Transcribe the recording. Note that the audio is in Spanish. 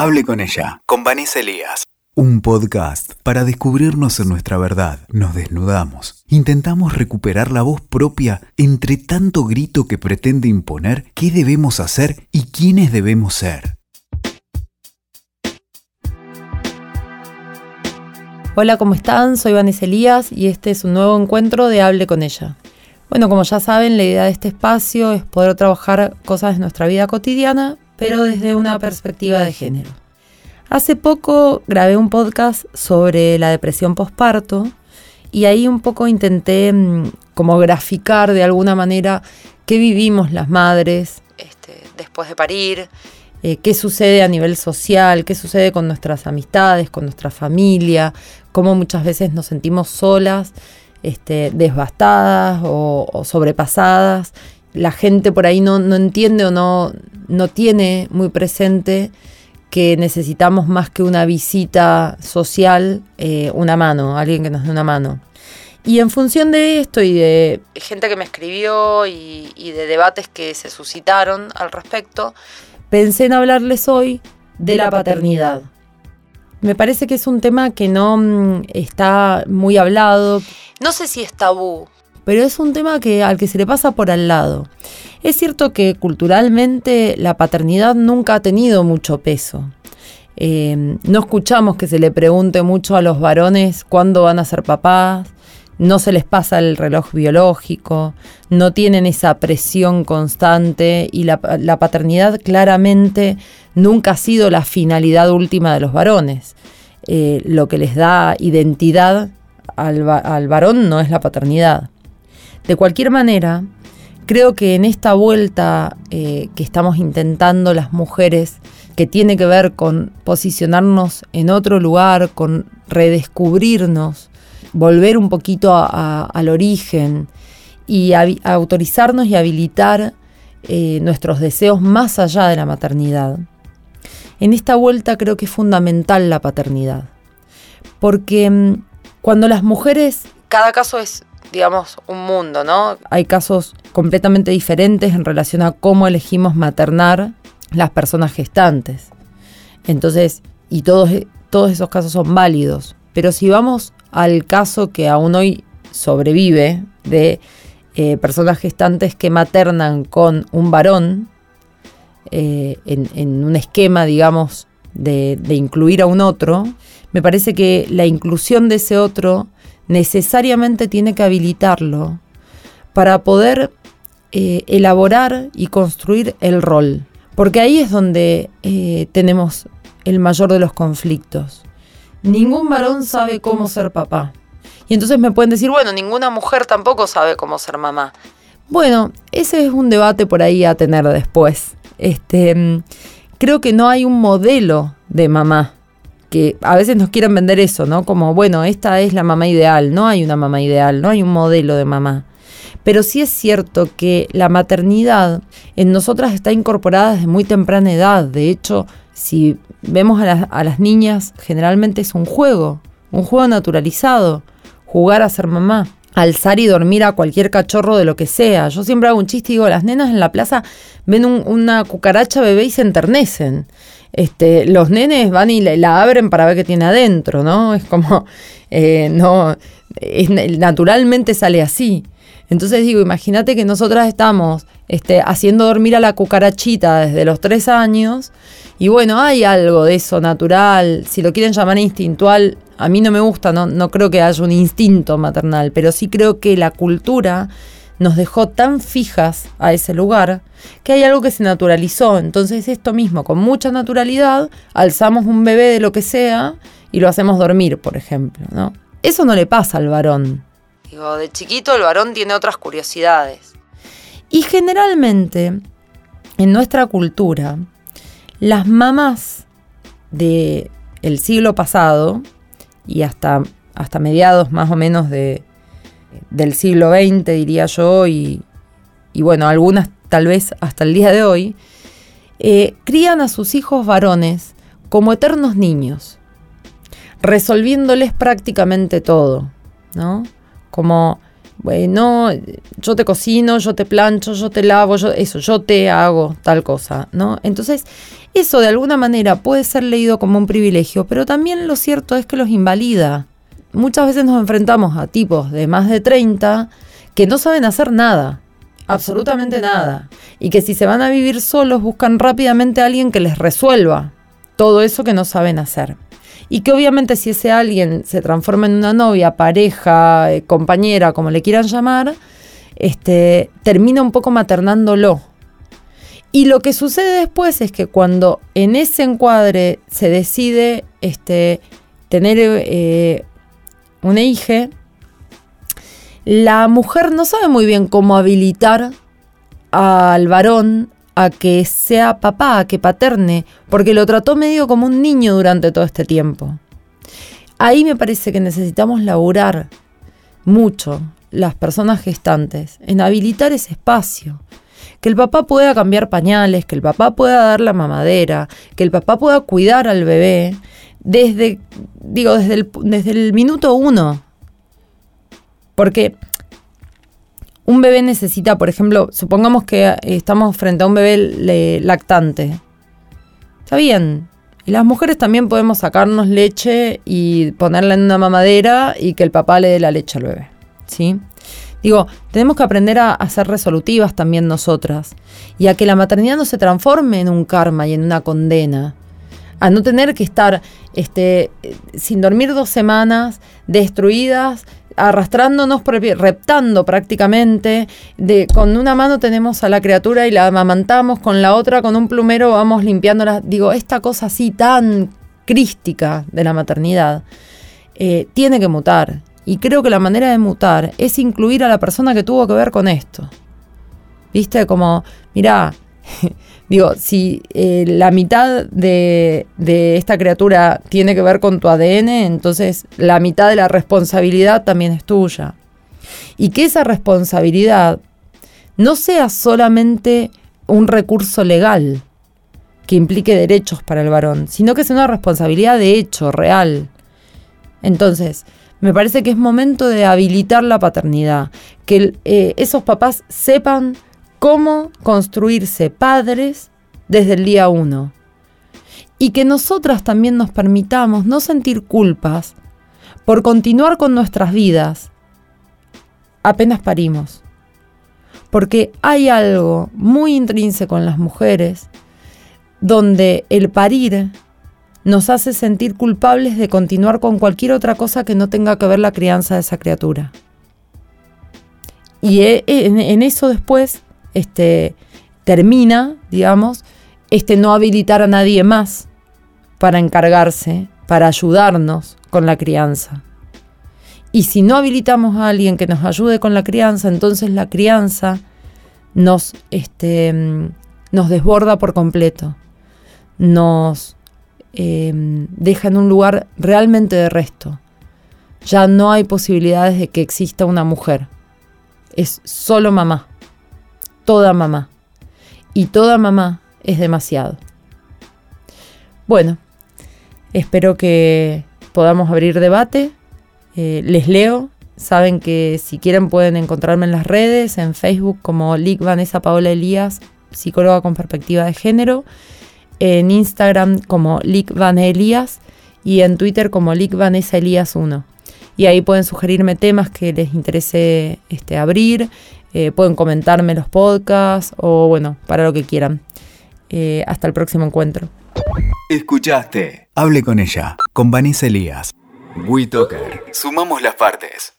Hable con ella, con Vanessa Elías. Un podcast para descubrirnos en nuestra verdad. Nos desnudamos. Intentamos recuperar la voz propia entre tanto grito que pretende imponer qué debemos hacer y quiénes debemos ser. Hola, ¿cómo están? Soy Vanessa Elías y este es un nuevo encuentro de Hable con ella. Bueno, como ya saben, la idea de este espacio es poder trabajar cosas de nuestra vida cotidiana, pero desde una perspectiva de género. Hace poco grabé un podcast sobre la depresión postparto y ahí un poco intenté mm, como graficar de alguna manera qué vivimos las madres este, después de parir, eh, qué sucede a nivel social, qué sucede con nuestras amistades, con nuestra familia, cómo muchas veces nos sentimos solas, este, desbastadas o, sobrepasadas. La gente por ahí no, entiende o no, no tiene muy presente que necesitamos más que una visita social, eh, una mano, alguien que nos dé una mano. Y en función de esto y de gente que me escribió y, y de debates que se suscitaron al respecto, pensé en hablarles hoy de la paternidad. Me parece que es un tema que no mm, está muy hablado. No sé si es tabú, pero es un tema que, al que se le pasa por al lado. Es cierto que culturalmente la paternidad nunca ha tenido mucho peso. Eh, no escuchamos que se le pregunte mucho a los varones cuándo van a ser papás, no se les pasa el reloj biológico, no tienen esa presión constante y la, paternidad claramente nunca ha sido la finalidad última de los varones. Eh, lo que les da identidad al, varón no es la paternidad. De cualquier manera, creo que en esta vuelta eh, que estamos intentando las mujeres, que tiene que ver con posicionarnos en otro lugar, con redescubrirnos, volver un poquito al origen y autorizarnos y habilitar eh, nuestros deseos más allá de la maternidad. En esta vuelta creo que es fundamental la paternidad, porque mm, cuando las mujeres, cada caso es, digamos, un mundo, ¿no? Hay casos completamente diferentes en relación a cómo elegimos maternar las personas gestantes. Entonces, y todos, todos esos casos son válidos. Pero si vamos al caso que aún hoy sobrevive de eh, personas gestantes que maternan con un varón eh, en, un esquema, digamos, de, incluir a un otro, me parece que la inclusión de ese otro necesariamente tiene que habilitarlo para poder eh, elaborar y construir el rol. Porque ahí es donde tenemos el mayor de los conflictos ningún varón sabe cómo ser papá. Y entonces me pueden decir, bueno, ninguna mujer tampoco sabe cómo ser mamá. Bueno, ese es un debate por ahí a tener después. Este, mm, creo que no hay un modelo de mamá. Que a veces nos quieren vender eso, ¿no? Como, bueno, esta es la mamá ideal. No hay una mamá ideal, no hay un modelo de mamá. Pero sí es cierto que la maternidad en nosotras está incorporada desde muy temprana edad. De hecho, si vemos a, las niñas, generalmente es un juego, un juego naturalizado, jugar a ser mamá alzar y dormir a cualquier cachorro de lo que sea. Yo siempre hago un chiste y digo, las nenas en la plaza ven una cucaracha bebé y se enternecen. Este, los nenes van y la, abren para ver qué tiene adentro, ¿no? Es como, eh, no, naturalmente sale así. Entonces digo, imagínate que nosotras estamos este, haciendo dormir a la cucarachita desde los tres años y bueno, hay algo de eso natural, si lo quieren llamar instintual, a mí no me gusta, no, no creo que haya un instinto maternal, pero sí creo que la cultura nos dejó tan fijas a ese lugar que hay algo que se naturalizó. Entonces esto mismo, con mucha naturalidad, alzamos un bebé de lo que sea y lo hacemos dormir, por ejemplo, ¿no? Eso no le pasa al varón. Digo, de chiquito el varón tiene otras curiosidades. Y generalmente, en nuestra cultura, las mamás del el siglo pasado y hasta, hasta mediados más o menos de, del siglo XX, diría yo, y, bueno, algunas tal vez hasta el día de hoy, eh, crían a sus hijos varones como eternos niños, resolviéndoles prácticamente todo, ¿no? Como bueno, yo te cocino, yo te plancho, yo te lavo, yo, eso, yo te hago tal cosa, ¿no? Entonces, eso de alguna manera puede ser leído como un privilegio, pero también lo cierto es que los invalida. Muchas veces nos enfrentamos a tipos de más de 30 que no saben hacer nada, absolutamente nada, y que si se van a vivir solos buscan rápidamente a alguien que les resuelva todo eso que no saben hacer. Y que obviamente si ese alguien se transforma en una novia, pareja, eh, compañera, como le quieran llamar, este, termina un poco maternándolo. Y lo que sucede después es que cuando en ese encuadre se decide este, tener eh, una hija, la mujer no sabe muy bien cómo habilitar al varón a que sea papá, a que paterne, porque lo trató medio como un niño durante todo este tiempo. Ahí me parece que necesitamos laburar mucho las personas gestantes en habilitar ese espacio. Que el papá pueda cambiar pañales, que el papá pueda dar la mamadera, que el papá pueda cuidar al bebé desde, digo, desde el, desde el minuto uno. Porque un bebé necesita, por ejemplo, supongamos que estamos frente a un bebé lactante. Está bien. Y las mujeres también podemos sacarnos leche y ponerla en una mamadera y que el papá le dé la leche al bebé. ¿Sí? Digo, tenemos que aprender a, a, ser resolutivas también nosotras y a que la maternidad no se transforme en un karma y en una condena. A no tener que estar este, sin dormir dos semanas, destruidas, arrastrándonos, reptando prácticamente. De, con una mano tenemos a la criatura y la amamantamos, con la otra, con un plumero, vamos limpiándola. Digo, esta cosa así tan crística de la maternidad eh, tiene que mutar. Y creo que la manera de mutar es incluir a la persona que tuvo que ver con esto. ¿Viste? Como, mirá, Digo, si eh, la mitad de, esta criatura tiene que ver con tu ADN, entonces la mitad de la responsabilidad también es tuya. Y que esa responsabilidad no sea solamente un recurso legal que implique derechos para el varón, sino que sea una responsabilidad de hecho, real. Entonces, me parece que es momento de habilitar la paternidad, que eh, esos papás sepan cómo construirse padres desde el día uno. Y que nosotras también nos permitamos no sentir culpas por continuar con nuestras vidas apenas parimos. Porque hay algo muy intrínseco en las mujeres donde el parir nos hace sentir culpables de continuar con cualquier otra cosa que no tenga que ver la crianza de esa criatura. Y en eso después este, termina, digamos, este no habilitar a nadie más para encargarse, para ayudarnos con la crianza. Y si no habilitamos a alguien que nos ayude con la crianza, entonces la crianza nos, este, nos desborda por completo, nos em, deja en un lugar realmente de resto. Ya no hay posibilidades de que exista una mujer. Es solo mamá toda mamá. Y toda mamá es demasiado. Bueno, espero que podamos abrir debate. Eh, les leo. Saben que si quieren pueden encontrarme en las redes, en Facebook como Lic Vanessa Paola Elías, psicóloga con perspectiva de género, en Instagram como Lic Van Elías y en Twitter como Lic Vanessa Elías 1. Y ahí pueden sugerirme temas que les interese este, abrir eh, pueden comentarme los podcasts o bueno, para lo que quieran. Eh, hasta el próximo encuentro. Escuchaste. Hable con ella, con Vanessa Elías. WeToker. Sumamos las partes.